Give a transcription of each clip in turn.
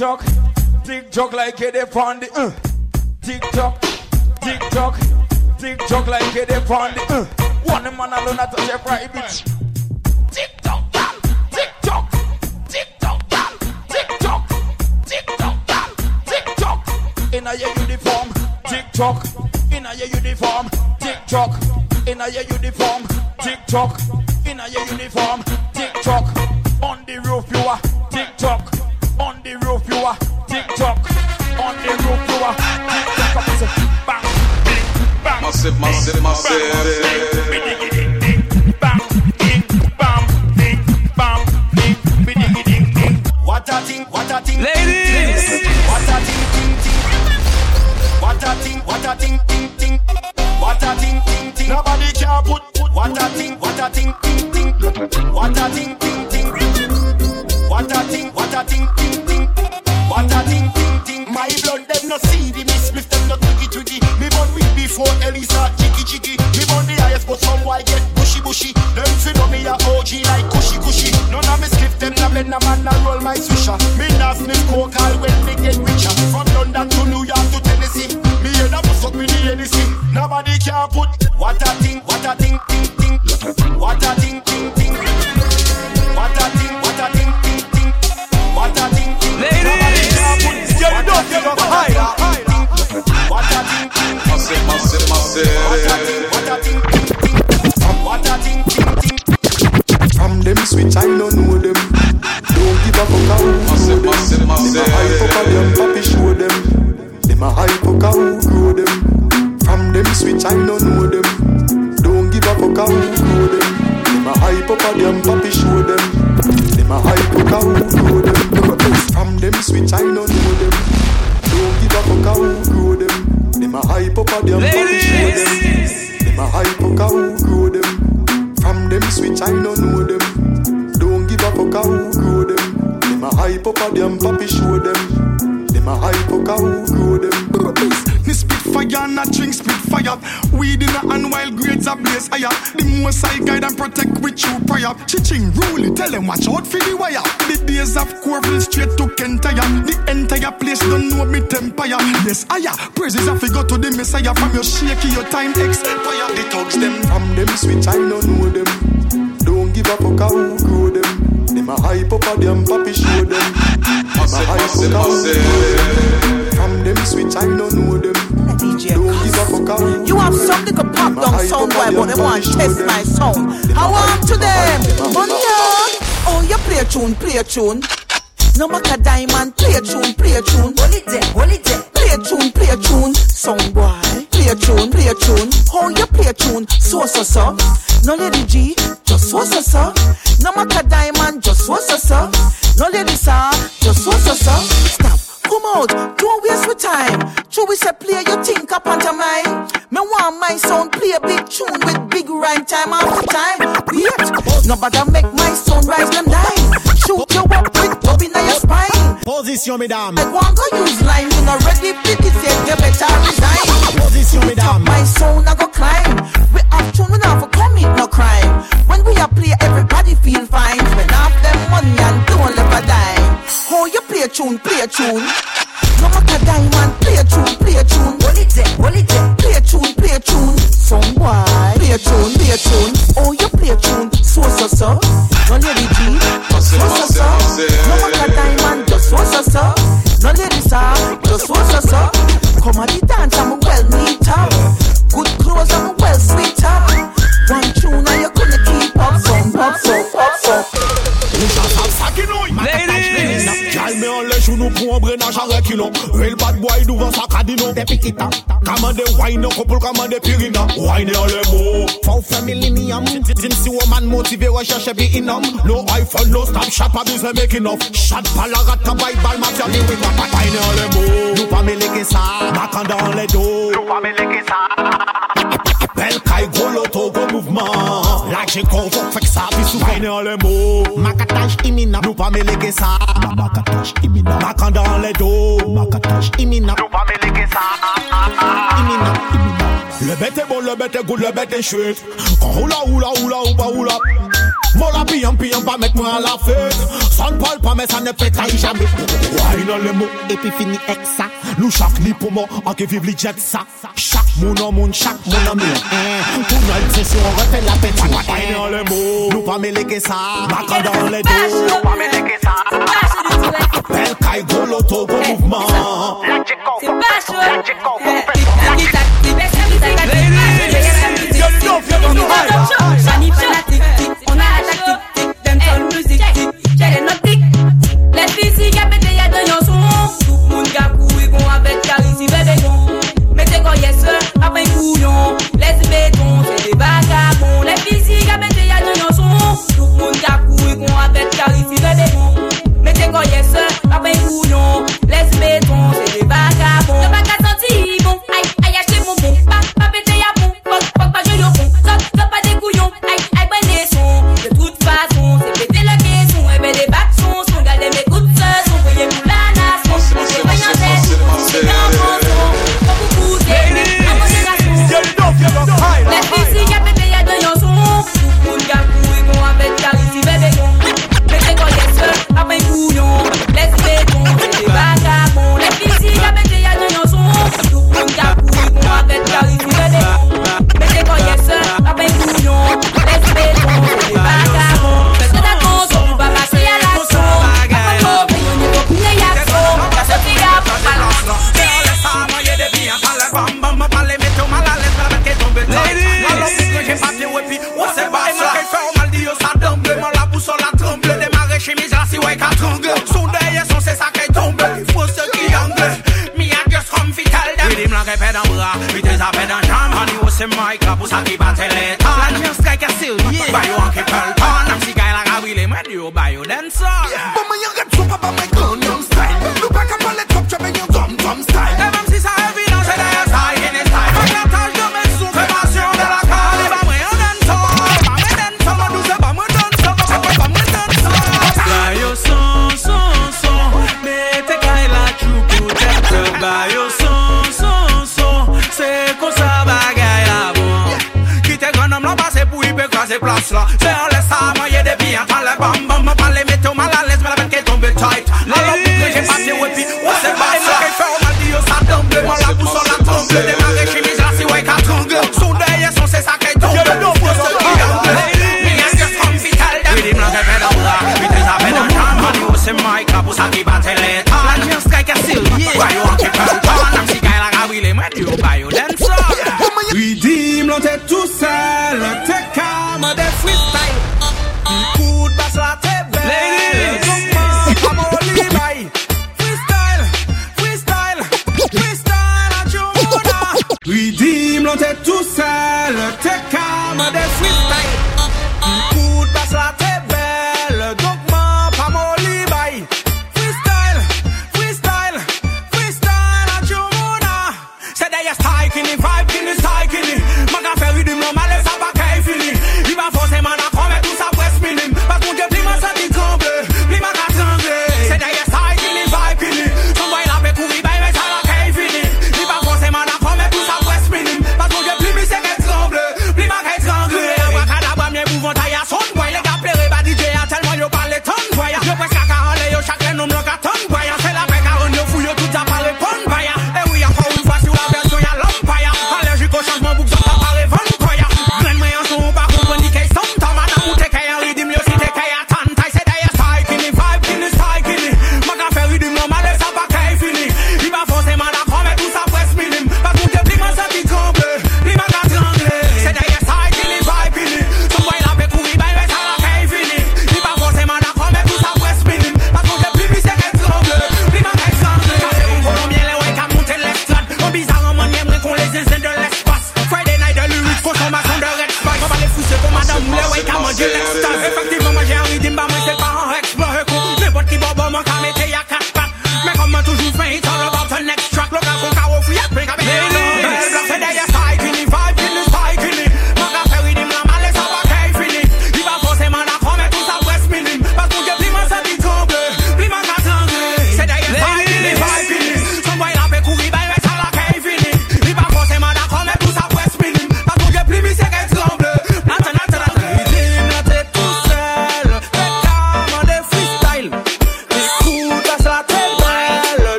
tock, tick tock like it up on the uh. Tick tock, tick tock, tick tock like it up on the uh. One man alone at touch every bitch. Tick tock, girl, tick tock, tick tock, tick tock, tick tock, tick tock. In a your uniform, tick tock. In a your uniform, tick tock. In a your uniform, tick tock. In a your uniform, tick tock. On the roof you are tick tock. Bam, ding, ding, ding, ding. What a what a. What a. What a what a. What a. What a what a. What a. My blood, them no see the miss, miss them no twiggy twiggy. Before Ellie start jiggy jiggy. Me born the highest, but some white get bushy bushy. Them fi know me a OG like cushy cushy. None of me skip them, na blend a man na roll my swisher. Me nah sniff coke all when me get richer. From London to New York to Tennessee, me head up suck me the Hennessy. Nobody can put what a thing, a hype up a them, show them. A hype up who grow them. From them switch, I don't know them. Don't give a fuck a who grow them. Them a hype up a them, papi show them. Them a hype up who a drink spit fire. Weed in a hand while grades are blaze higher. The most I guide and protect with you prior. Chiching rule tell them watch out for the wire. The days of Corville straight to Kentire. The entire place don't know me empire. Yes, higher. Praises to go to the Messiah from your shaky, your time expire. The thugs them From them switch, I don't know them. Don't give a fuck who grow them. Them a hype up a them, papi show them. Them a hype up. From them switch, I don't know them. DJ Don't give a fuck a who You have some little pop down sound boy, but they want to test my sound. How am to them? Oh no! Oh, you play a tune, play a tune. No matter diamond, play a tune, play a tune. Hold it there, hold it there. Play a tune, play a tune. Sound boy, play a tune, play a tune. Oh, How you play a tune? So so so. No lady G, just so so so. No matter diamond, just so so so. No lady sir, just so so so. Stop. Come out, don't waste my time. True, we say play your think up mine. Me want my sound play a big tune with big rhyme time after time. Wait, nobody make my sound rise them nine. Shoot you up with dub in your spine. Position, mesdames. I want to use line, you not ready, pick it, say you better resign. Position, mesdames. my sound, I go climb. We have tune, we not for commit no crime. When we are play, everybody feel fine. Tune, play a tune. No matter diamond, play a tune, play a tune. Hold it there, hold it there. Play a tune, play a tune. Some boy, play a tune, play a tune. Oh, you play a tune, so so so. de pikita Kama de wine couple, come kama de pirina Wine all yon le go Faw femiliniam Din si woman motivate, wah she should be in inam No iPhone, no stop shop, a bize make enough. Shot pala rata bay bal matya di wikwa Wine yon le go Nou pa me leke sa. Nakanda an le do Nou pa me leke sa. Bel kay go Movement. Aje kon fok fek sa Pi sou fene an le mou Makataj imina Nou pa me lege sa Makataj imina Makanda an le do Makataj imina Nou pa me lege sa Imina Imina Le bete bon, le bete good, le bete chwit Kon hula hula hula hula hula Mol api pion pi yon pa mek mwen a fet San Paul pa men san ne fet a yi jame Woy nan le mou epi fini ek sa Nou chak ni pou mou anke viv li jet sa Chak moun an moun, chak moun an moun Tou nan yon sesyon an refe la pet Woy nan le mou, nou pa me leke sa Maka dan le do, nou pa me leke sa Bel kay go loto go mouvman La djeko, la djeko se may krapous a ki bate le ton Plan yon strike a sel, yeah Bayo an ki pel ton Nam si gay la ka wile mwen yo bayo den son Tyler, Texas.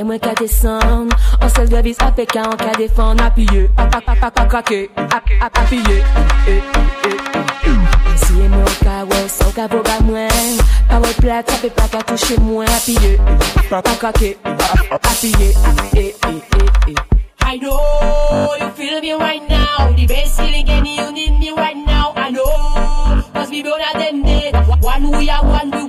et moins qu'à descendre. On se devise à PK, en qu'à défendre. Si et moi, qu'à ouais, sans qu'à vos moins. Pas ouais, plat, ça fait pas qu'à toucher moins. Appuyez, pas craquer, appuyez. Eh, eh, eh, I know you feel me right now. The best feeling any you need me right now. I know. Cause we both are them. One we are one.